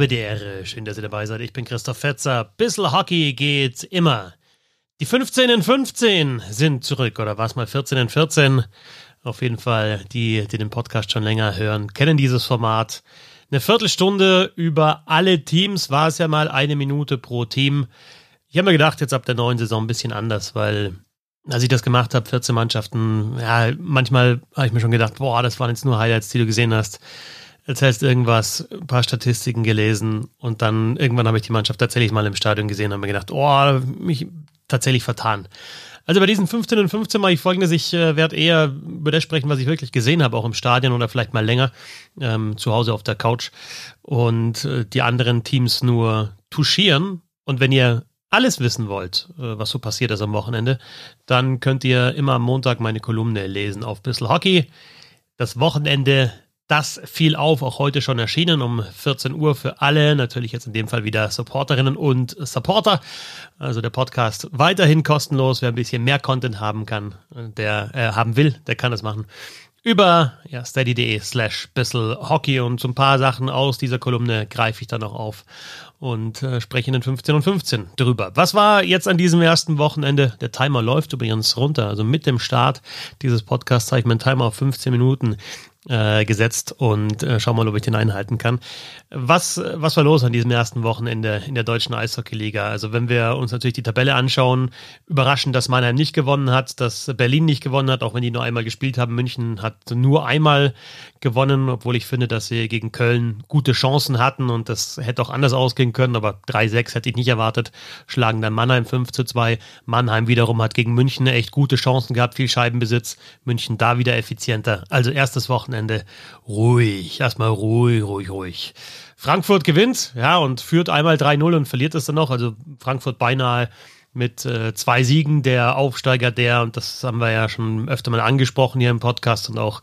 Habe die Ehre. Schön, dass ihr dabei seid. Ich bin Christoph Fetzer. Bissl Hockey geht immer. Die 15 in 15 sind zurück. Oder war es mal 14 in 14? Auf jeden Fall, die, die den Podcast schon länger hören, kennen dieses Format. Eine Viertelstunde über alle Teams war es ja mal eine Minute pro Team. Ich habe mir gedacht, jetzt ab der neuen Saison ein bisschen anders, weil als ich das gemacht habe, 14 Mannschaften, ja, manchmal habe ich mir schon gedacht, boah, das waren jetzt nur Highlights, die du gesehen hast. Erzählst irgendwas, ein paar Statistiken gelesen und dann irgendwann habe ich die Mannschaft tatsächlich mal im Stadion gesehen und mir gedacht, oh, mich tatsächlich vertan. Also bei diesen 15 und 15 mache ich folgendes, ich äh, werde eher über das sprechen, was ich wirklich gesehen habe, auch im Stadion oder vielleicht mal länger ähm, zu Hause auf der Couch und äh, die anderen Teams nur touchieren. Und wenn ihr alles wissen wollt, äh, was so passiert ist am Wochenende, dann könnt ihr immer am Montag meine Kolumne lesen auf Bissl Hockey. Das Wochenende, das fiel auf, auch heute schon erschienen um 14 Uhr für alle. Natürlich jetzt in dem Fall wieder Supporterinnen und Supporter. Also der Podcast weiterhin kostenlos. Wer ein bisschen mehr Content haben kann, der äh, haben will, der kann das machen über ja, steady.de slash bissel Hockey und so ein paar Sachen aus dieser Kolumne greife ich dann noch auf und äh, spreche in den 15 und 15 drüber. Was war jetzt an diesem ersten Wochenende? Der Timer läuft übrigens runter. Also mit dem Start dieses Podcasts habe ich meinen Timer auf 15 Minuten äh, gesetzt und äh, schau mal, ob ich den einhalten kann. Was, was war los an diesem ersten Wochenende in der deutschen Eishockeyliga? Also wenn wir uns natürlich die Tabelle anschauen, überraschend, dass Mannheim nicht gewonnen hat, dass Berlin nicht gewonnen hat, auch wenn die nur einmal gespielt haben. München hat nur einmal gewonnen, obwohl ich finde, dass sie gegen Köln gute Chancen hatten und das hätte auch anders ausgehen können, aber 3-6 hätte ich nicht erwartet. Schlagen dann Mannheim 5 zu 2. Mannheim wiederum hat gegen München echt gute Chancen gehabt, viel Scheibenbesitz. München da wieder effizienter. Also erstes Wochenende ruhig, erstmal ruhig, ruhig, ruhig. Frankfurt gewinnt, ja, und führt einmal 3-0 und verliert es dann noch. Also Frankfurt beinahe mit äh, zwei Siegen der Aufsteiger der, und das haben wir ja schon öfter mal angesprochen hier im Podcast und auch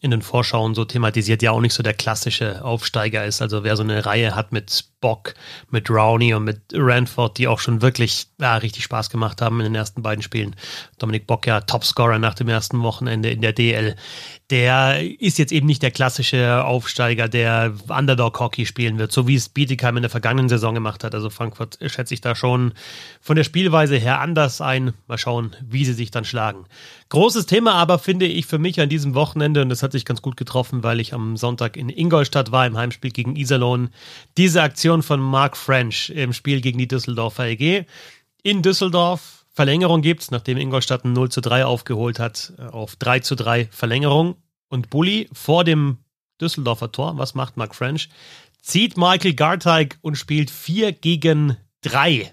in den Vorschauen so thematisiert, ja auch nicht so der klassische Aufsteiger ist. Also wer so eine Reihe hat mit Bock, mit Rowney und mit Ranford, die auch schon wirklich ja, richtig Spaß gemacht haben in den ersten beiden Spielen. Dominik Bock ja Topscorer nach dem ersten Wochenende in der DL. Der ist jetzt eben nicht der klassische Aufsteiger, der Underdog-Hockey spielen wird, so wie es Bietigheim in der vergangenen Saison gemacht hat. Also Frankfurt schätze ich da schon von der Spielweise her anders ein. Mal schauen, wie sie sich dann schlagen. Großes Thema aber finde ich für mich an diesem Wochenende, und das hat sich ganz gut getroffen, weil ich am Sonntag in Ingolstadt war, im Heimspiel gegen Iserlohn, diese Aktion von Mark French im Spiel gegen die Düsseldorfer EG. In Düsseldorf Verlängerung gibt's, nachdem Ingolstadt ein 0 zu 3 aufgeholt hat, auf 3 zu 3 Verlängerung. Und Bully vor dem Düsseldorfer Tor, was macht Mark French? Zieht Michael Garteig und spielt 4 gegen 3.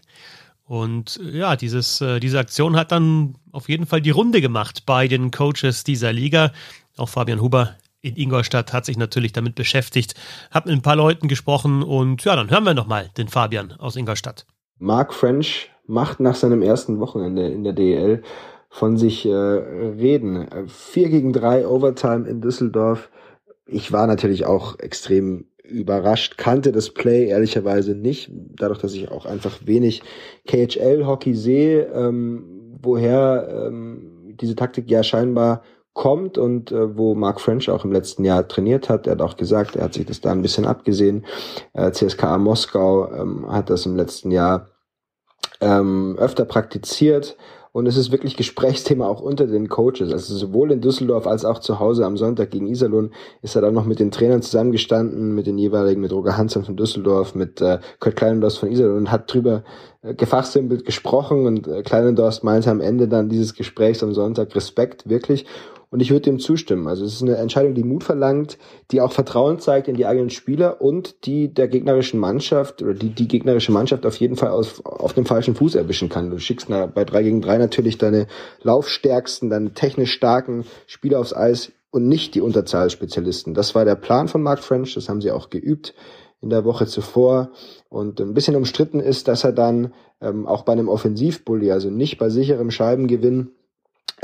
Und äh, ja, dieses, äh, diese Aktion hat dann auf jeden Fall die Runde gemacht bei den Coaches dieser Liga. Auch Fabian Huber in Ingolstadt hat sich natürlich damit beschäftigt, hat mit ein paar Leuten gesprochen und ja, dann hören wir nochmal den Fabian aus Ingolstadt. Mark French macht nach seinem ersten Wochenende in der DL von sich äh, reden. Vier gegen drei Overtime in Düsseldorf. Ich war natürlich auch extrem überrascht, kannte das Play ehrlicherweise nicht, dadurch, dass ich auch einfach wenig KHL-Hockey sehe, ähm, woher ähm, diese Taktik ja scheinbar kommt und äh, wo Mark French auch im letzten Jahr trainiert hat. Er hat auch gesagt, er hat sich das da ein bisschen abgesehen. Äh, CSKA Moskau ähm, hat das im letzten Jahr ähm, öfter praktiziert und es ist wirklich Gesprächsthema auch unter den Coaches. Also sowohl in Düsseldorf als auch zu Hause am Sonntag gegen Iserlohn ist er dann noch mit den Trainern zusammengestanden, mit den jeweiligen, mit Roger Hansen von Düsseldorf, mit äh, Kurt Kleinendorst von Iserlohn und hat drüber äh, gefachsimpelt gesprochen und äh, Kleinendorst meinte am Ende dann dieses Gesprächs am Sonntag Respekt, wirklich. Und ich würde dem zustimmen. Also es ist eine Entscheidung, die Mut verlangt, die auch Vertrauen zeigt in die eigenen Spieler und die der gegnerischen Mannschaft oder die die gegnerische Mannschaft auf jeden Fall auf, auf dem falschen Fuß erwischen kann. Du schickst na, bei drei gegen drei natürlich deine laufstärksten, deine technisch starken Spieler aufs Eis und nicht die Unterzahlspezialisten. Das war der Plan von Mark French, das haben sie auch geübt in der Woche zuvor. Und ein bisschen umstritten ist, dass er dann ähm, auch bei einem Offensivbully, also nicht bei sicherem Scheibengewinn,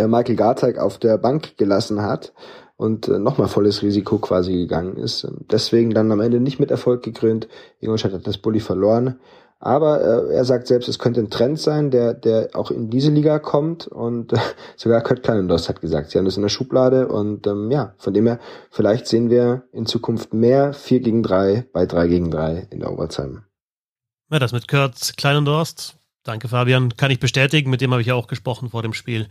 Michael Garteig auf der Bank gelassen hat und äh, nochmal volles Risiko quasi gegangen ist. Deswegen dann am Ende nicht mit Erfolg gekrönt. Ingolstadt hat das Bulli verloren. Aber äh, er sagt selbst, es könnte ein Trend sein, der, der auch in diese Liga kommt. Und äh, sogar Kurt Kleinendost hat gesagt, sie haben das in der Schublade. Und ähm, ja, von dem her, vielleicht sehen wir in Zukunft mehr 4 gegen 3 bei 3 gegen 3 in der Overtime. Ja, das mit Kurt Kleinendorst, danke Fabian, kann ich bestätigen. Mit dem habe ich ja auch gesprochen vor dem Spiel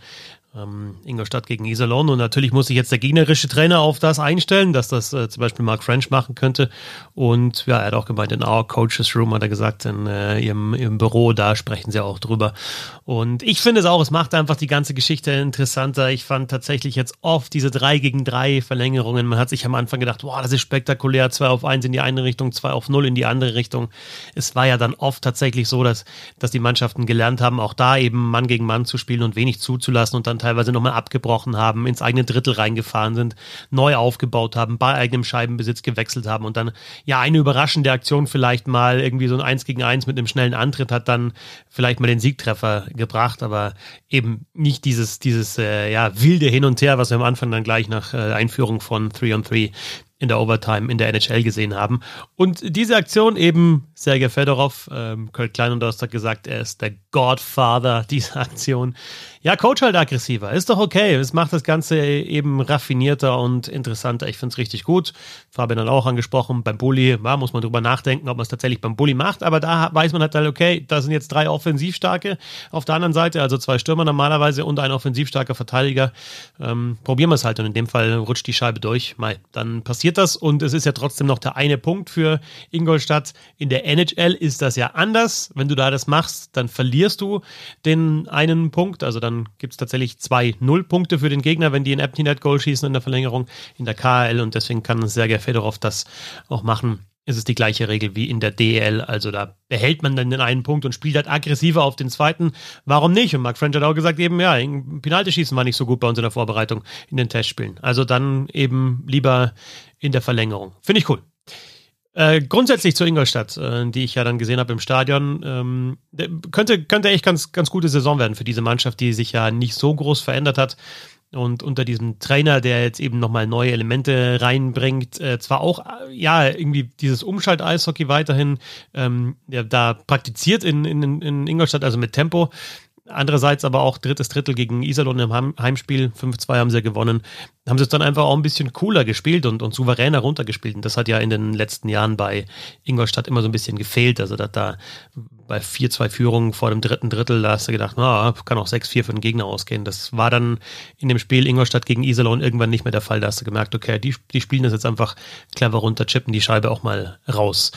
ähm, Ingolstadt gegen Iserlohn. Und natürlich muss sich jetzt der gegnerische Trainer auf das einstellen, dass das äh, zum Beispiel Mark French machen könnte. Und ja, er hat auch gemeint, in our Coaches Room hat er gesagt, in äh, ihrem, ihrem Büro, da sprechen sie auch drüber. Und ich finde es auch, es macht einfach die ganze Geschichte interessanter. Ich fand tatsächlich jetzt oft diese drei gegen drei Verlängerungen. Man hat sich am Anfang gedacht, wow, das ist spektakulär, zwei auf eins in die eine Richtung, zwei auf null in die andere Richtung. Es war ja dann oft tatsächlich so, dass, dass die Mannschaften gelernt haben, auch da eben Mann gegen Mann zu spielen und wenig zuzulassen und dann teilweise nochmal abgebrochen haben, ins eigene Drittel reingefahren sind, neu aufgebaut haben, bei eigenem Scheibenbesitz gewechselt haben und dann ja eine überraschende Aktion vielleicht mal irgendwie so ein Eins gegen Eins mit einem schnellen Antritt hat dann vielleicht mal den Siegtreffer gebracht, aber eben nicht dieses, dieses äh, ja, wilde Hin und Her, was wir am Anfang dann gleich nach äh, Einführung von 3 on 3 in der Overtime in der NHL gesehen haben. Und diese Aktion eben, Sergei Fedorov, ähm, Kurt Kleinundorst hat gesagt, er ist der Godfather dieser Aktion. Ja, Coach halt aggressiver. Ist doch okay. Es macht das Ganze eben raffinierter und interessanter. Ich finde es richtig gut. Fabian hat auch angesprochen, beim Bully, ja, muss man drüber nachdenken, ob man es tatsächlich beim Bully macht. Aber da weiß man halt, okay, da sind jetzt drei Offensivstarke auf der anderen Seite, also zwei Stürmer normalerweise und ein offensivstarker Verteidiger. Ähm, probieren wir es halt und in dem Fall rutscht die Scheibe durch. Mai, dann passiert das und es ist ja trotzdem noch der eine Punkt für Ingolstadt. In der NHL ist das ja anders. Wenn du da das machst, dann verlierst du den einen Punkt, also dann gibt es tatsächlich zwei Nullpunkte für den Gegner, wenn die ein Empty Net Goal schießen in der Verlängerung in der KL und deswegen kann Sergei Fedorov das auch machen. Es ist die gleiche Regel wie in der DL, also da behält man dann den einen Punkt und spielt halt aggressiver auf den zweiten. Warum nicht? Und Mark French hat auch gesagt, eben, ja, Penalty-Schießen war nicht so gut bei uns in der Vorbereitung in den Testspielen. Also dann eben lieber in der Verlängerung. Finde ich cool. Äh, grundsätzlich zu Ingolstadt, äh, die ich ja dann gesehen habe im Stadion, ähm, könnte, könnte echt ganz, ganz gute Saison werden für diese Mannschaft, die sich ja nicht so groß verändert hat. Und unter diesem Trainer, der jetzt eben nochmal neue Elemente reinbringt, äh, zwar auch, äh, ja, irgendwie dieses Umschalt-Eishockey weiterhin ähm, ja, da praktiziert in, in, in Ingolstadt, also mit Tempo, Andererseits aber auch drittes Drittel gegen Iserlohn im Heimspiel, 5-2 haben sie gewonnen, haben sie es dann einfach auch ein bisschen cooler gespielt und, und souveräner runtergespielt. Und das hat ja in den letzten Jahren bei Ingolstadt immer so ein bisschen gefehlt. Also dass da bei 4-2 Führungen vor dem dritten Drittel, da hast du gedacht, na, kann auch 6-4 für den Gegner ausgehen. Das war dann in dem Spiel Ingolstadt gegen Iserlohn irgendwann nicht mehr der Fall. Da hast du gemerkt, okay, die, die spielen das jetzt einfach clever runter, chippen die Scheibe auch mal raus.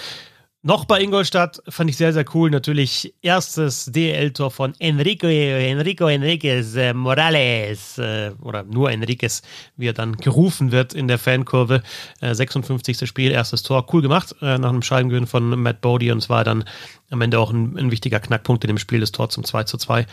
Noch bei Ingolstadt fand ich sehr, sehr cool. Natürlich erstes DL-Tor von Enrico, Enrico Enriquez äh, Morales äh, oder nur Enriquez, wie er dann gerufen wird in der Fankurve. Äh, 56. Spiel, erstes Tor. Cool gemacht äh, nach einem Scheibengewinn von Matt Bodie und es war dann am Ende auch ein, ein, wichtiger Knackpunkt in dem Spiel, das Tor zum 2 zu 2.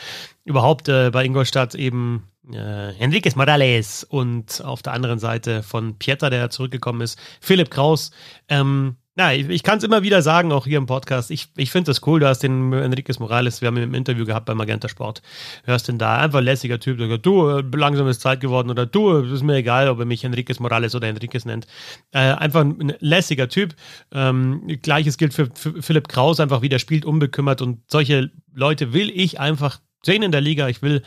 Überhaupt äh, bei Ingolstadt eben äh, Enriquez Morales und auf der anderen Seite von Pieter, der zurückgekommen ist, Philipp Kraus. Ähm, ja, ich, ich kann es immer wieder sagen, auch hier im Podcast. Ich, ich finde das cool. Du hast den Enriquez Morales, wir haben ihn im Interview gehabt bei Magenta Sport. Hörst den da, einfach lässiger Typ, der sagt, du, äh, langsam ist Zeit geworden oder du, ist mir egal, ob er mich Enriquez Morales oder Enriquez nennt. Äh, einfach ein lässiger Typ. Ähm, Gleiches gilt für, für Philipp Kraus, einfach wie der spielt, unbekümmert und solche Leute will ich einfach sehen in der Liga. Ich will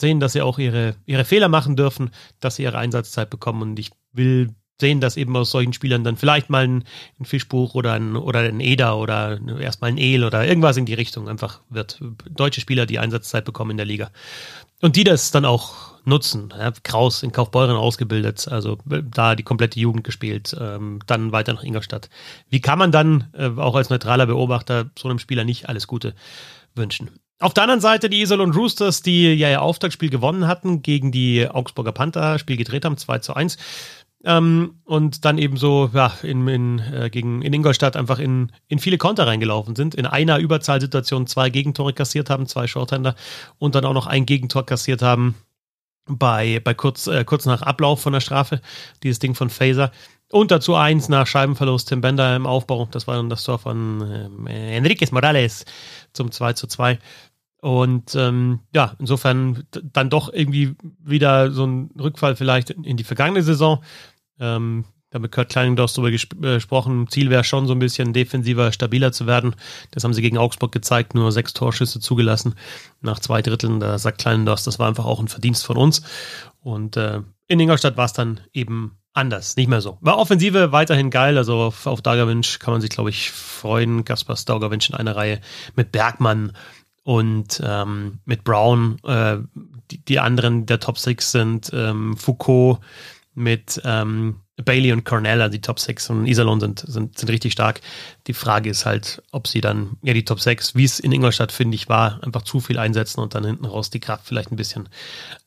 sehen, dass sie auch ihre, ihre Fehler machen dürfen, dass sie ihre Einsatzzeit bekommen und ich will sehen, dass eben aus solchen Spielern dann vielleicht mal ein, ein Fischbuch oder ein, oder ein Eder oder erstmal ein El oder irgendwas in die Richtung einfach wird. Deutsche Spieler, die Einsatzzeit bekommen in der Liga. Und die das dann auch nutzen. Ja, Kraus in Kaufbeuren ausgebildet, also da die komplette Jugend gespielt, ähm, dann weiter nach Ingolstadt. Wie kann man dann äh, auch als neutraler Beobachter so einem Spieler nicht alles Gute wünschen? Auf der anderen Seite die Isol und Roosters, die ja ihr Auftaktspiel gewonnen hatten gegen die Augsburger Panther, Spiel gedreht haben, 2 zu 1. Ähm, und dann eben so ja, in, in, äh, gegen, in Ingolstadt einfach in, in viele Konter reingelaufen sind. In einer Überzahlsituation zwei Gegentore kassiert haben, zwei Shorthänder und dann auch noch ein Gegentor kassiert haben bei, bei kurz, äh, kurz nach Ablauf von der Strafe, dieses Ding von Phaser. Und dazu eins nach Scheibenverlust Tim Bender im Aufbau. Das war dann das Tor von äh, Enriquez Morales zum 2 zu 2. Und ähm, ja, insofern dann doch irgendwie wieder so ein Rückfall vielleicht in die vergangene Saison. Ähm, Da haben wir Kurt Kleinendorf darüber äh, gesprochen. Ziel wäre schon so ein bisschen defensiver, stabiler zu werden. Das haben sie gegen Augsburg gezeigt, nur sechs Torschüsse zugelassen nach zwei Dritteln. Da sagt Kleinendorf, das war einfach auch ein Verdienst von uns. Und äh, in Ingolstadt war es dann eben anders, nicht mehr so. War Offensive weiterhin geil, also auf, auf Dagerwinsch kann man sich, glaube ich, freuen. Gaspar Staugerwinsch in einer Reihe mit Bergmann und ähm, mit Brown. Äh, die, die anderen der Top Six sind ähm, Foucault mit ähm, Bailey und Cornell, also die Top 6 und Iserlohn sind, sind, sind richtig stark. Die Frage ist halt, ob sie dann, ja, die Top 6, wie es in Ingolstadt, finde ich, war, einfach zu viel einsetzen und dann hinten raus die Kraft vielleicht ein bisschen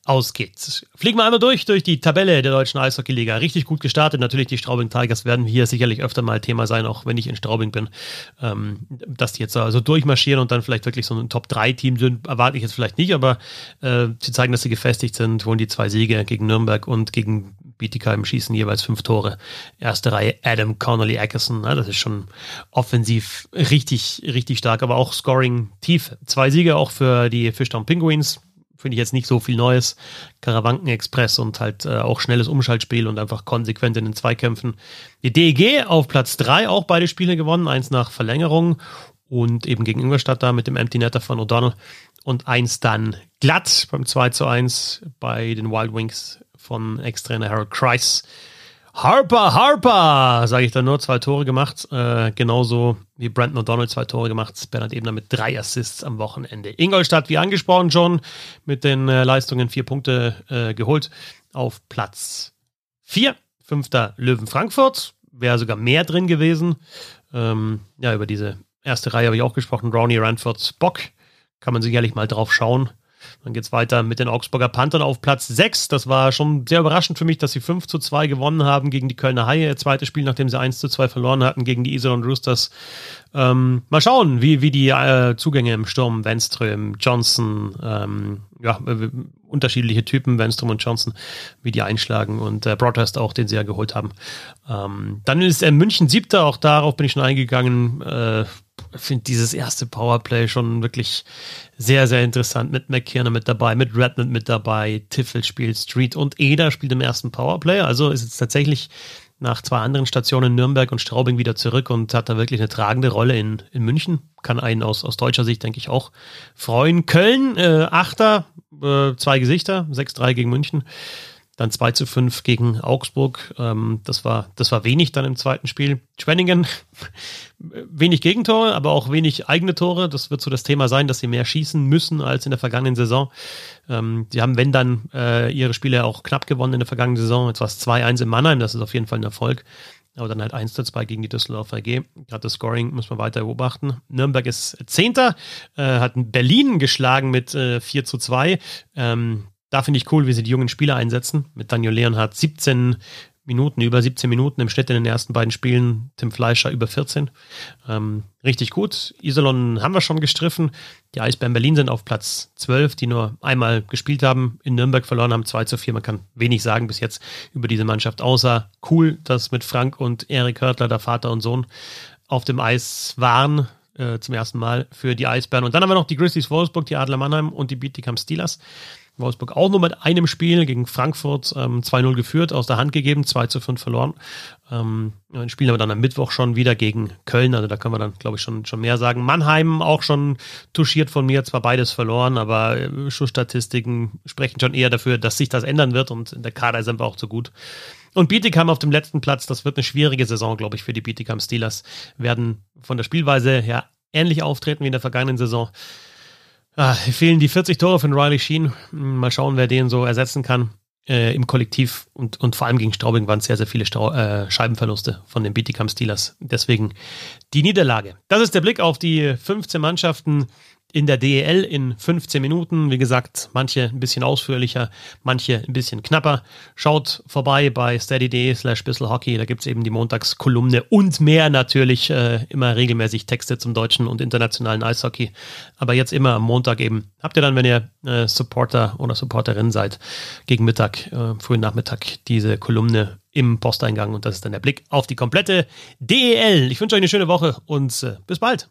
ausgeht. Fliegen wir einmal durch, durch die Tabelle der deutschen Eishockeyliga. Richtig gut gestartet. Natürlich die Straubing Tigers werden hier sicherlich öfter mal Thema sein, auch wenn ich in Straubing bin. Ähm, dass die jetzt also durchmarschieren und dann vielleicht wirklich so ein Top-3-Team sind, erwarte ich jetzt vielleicht nicht, aber äh, sie zeigen, dass sie gefestigt sind, holen die zwei Siege gegen Nürnberg und gegen Bietigheim schießen jeweils fünf Tore. Erste Reihe Adam Connolly Ackerson, ne, das ist schon offensiv richtig, richtig stark, aber auch Scoring tief. Zwei Siege auch für die Fischtown Penguins. Finde ich jetzt nicht so viel Neues. Karawanken Express und halt äh, auch schnelles Umschaltspiel und einfach konsequent in den Zweikämpfen. Die DEG auf Platz drei auch beide Spiele gewonnen, eins nach Verlängerung und eben gegen Ingolstadt da mit dem Empty Netter von O'Donnell und eins dann glatt beim 2 zu 1 bei den Wild Wings von Ex-Trainer Harold Kreis. Harper, Harper, sage ich da nur, zwei Tore gemacht. Äh, genauso wie Brandon O'Donnell zwei Tore gemacht. Bernhard Ebner mit drei Assists am Wochenende. Ingolstadt, wie angesprochen schon, mit den äh, Leistungen vier Punkte äh, geholt auf Platz vier. Fünfter Löwen Frankfurt. Wäre sogar mehr drin gewesen. Ähm, ja, über diese erste Reihe habe ich auch gesprochen. Ronnie Ranford Bock. Kann man sicherlich mal drauf schauen. Dann geht es weiter mit den Augsburger Panthern auf Platz 6. Das war schon sehr überraschend für mich, dass sie 5 zu 2 gewonnen haben gegen die Kölner Haie. Zweites Spiel, nachdem sie 1 zu 2 verloren hatten gegen die Iserlohn Roosters. Ähm, mal schauen, wie, wie die äh, Zugänge im Sturm, Wenström, Johnson, ähm, ja, äh, unterschiedliche Typen, Wenström und Johnson, wie die einschlagen und äh, Broadhurst auch, den sie ja geholt haben. Ähm, dann ist äh, München siebter, auch darauf bin ich schon eingegangen. Äh, finde dieses erste Powerplay schon wirklich sehr, sehr interessant. Mit McKiernan mit dabei, mit Redmond mit dabei, Tiffel spielt Street und Eder spielt im ersten Powerplay. Also ist jetzt tatsächlich nach zwei anderen Stationen Nürnberg und Straubing wieder zurück und hat da wirklich eine tragende Rolle in, in München. Kann einen aus, aus deutscher Sicht, denke ich, auch freuen. Köln, äh, Achter, äh, zwei Gesichter, 6-3 gegen München. Dann 2 zu 5 gegen Augsburg. Ähm, das, war, das war wenig dann im zweiten Spiel. Schwenningen, wenig Gegentore, aber auch wenig eigene Tore. Das wird so das Thema sein, dass sie mehr schießen müssen als in der vergangenen Saison. Ähm, sie haben, wenn dann, äh, ihre Spiele auch knapp gewonnen in der vergangenen Saison. Jetzt war es 2-1 in Mannheim, das ist auf jeden Fall ein Erfolg. Aber dann halt 1 zu 2 gegen die Düsseldorfer AG. Gerade das Scoring muss man weiter beobachten. Nürnberg ist Zehnter, äh, hat Berlin geschlagen mit äh, 4 zu 2. Ähm, da finde ich cool, wie sie die jungen Spieler einsetzen. Mit Daniel Leonhardt 17 Minuten, über 17 Minuten im Schnitt in den ersten beiden Spielen. Tim Fleischer über 14. Ähm, richtig gut. Iserlohn haben wir schon gestriffen. Die Eisbären Berlin sind auf Platz 12, die nur einmal gespielt haben, in Nürnberg verloren haben, 2 zu 4. Man kann wenig sagen bis jetzt über diese Mannschaft, außer cool, dass mit Frank und Erik Hörtler, der Vater und Sohn, auf dem Eis waren. Äh, zum ersten Mal für die Eisbären. Und dann haben wir noch die Grizzlies Wolfsburg, die Adler Mannheim und die Bietigam Steelers. Wolfsburg auch nur mit einem Spiel gegen Frankfurt ähm, 2-0 geführt, aus der Hand gegeben, 2 zu 5 verloren. Ähm, dann spielen wir dann am Mittwoch schon wieder gegen Köln, also da können wir dann, glaube ich, schon, schon mehr sagen. Mannheim auch schon touchiert von mir, zwar beides verloren, aber äh, Schussstatistiken sprechen schon eher dafür, dass sich das ändern wird und in der Kader ist einfach auch zu gut. Und Bietigheim auf dem letzten Platz, das wird eine schwierige Saison, glaube ich, für die Bietigheim Steelers. Werden von der Spielweise her ähnlich auftreten wie in der vergangenen Saison. Ah, fehlen die 40 Tore von Riley Sheen. Mal schauen, wer den so ersetzen kann äh, im Kollektiv. Und, und vor allem gegen Straubing waren sehr, sehr viele Strau äh, Scheibenverluste von den Bietigam Steelers. Deswegen die Niederlage. Das ist der Blick auf die 15 Mannschaften in der DEL in 15 Minuten. Wie gesagt, manche ein bisschen ausführlicher, manche ein bisschen knapper. Schaut vorbei bei steady.de slash Hockey. Da gibt es eben die Montagskolumne und mehr natürlich. Äh, immer regelmäßig Texte zum deutschen und internationalen Eishockey. Aber jetzt immer am Montag eben. Habt ihr dann, wenn ihr äh, Supporter oder Supporterin seid, gegen Mittag, äh, frühen Nachmittag diese Kolumne im Posteingang. Und das ist dann der Blick auf die komplette DEL. Ich wünsche euch eine schöne Woche und äh, bis bald.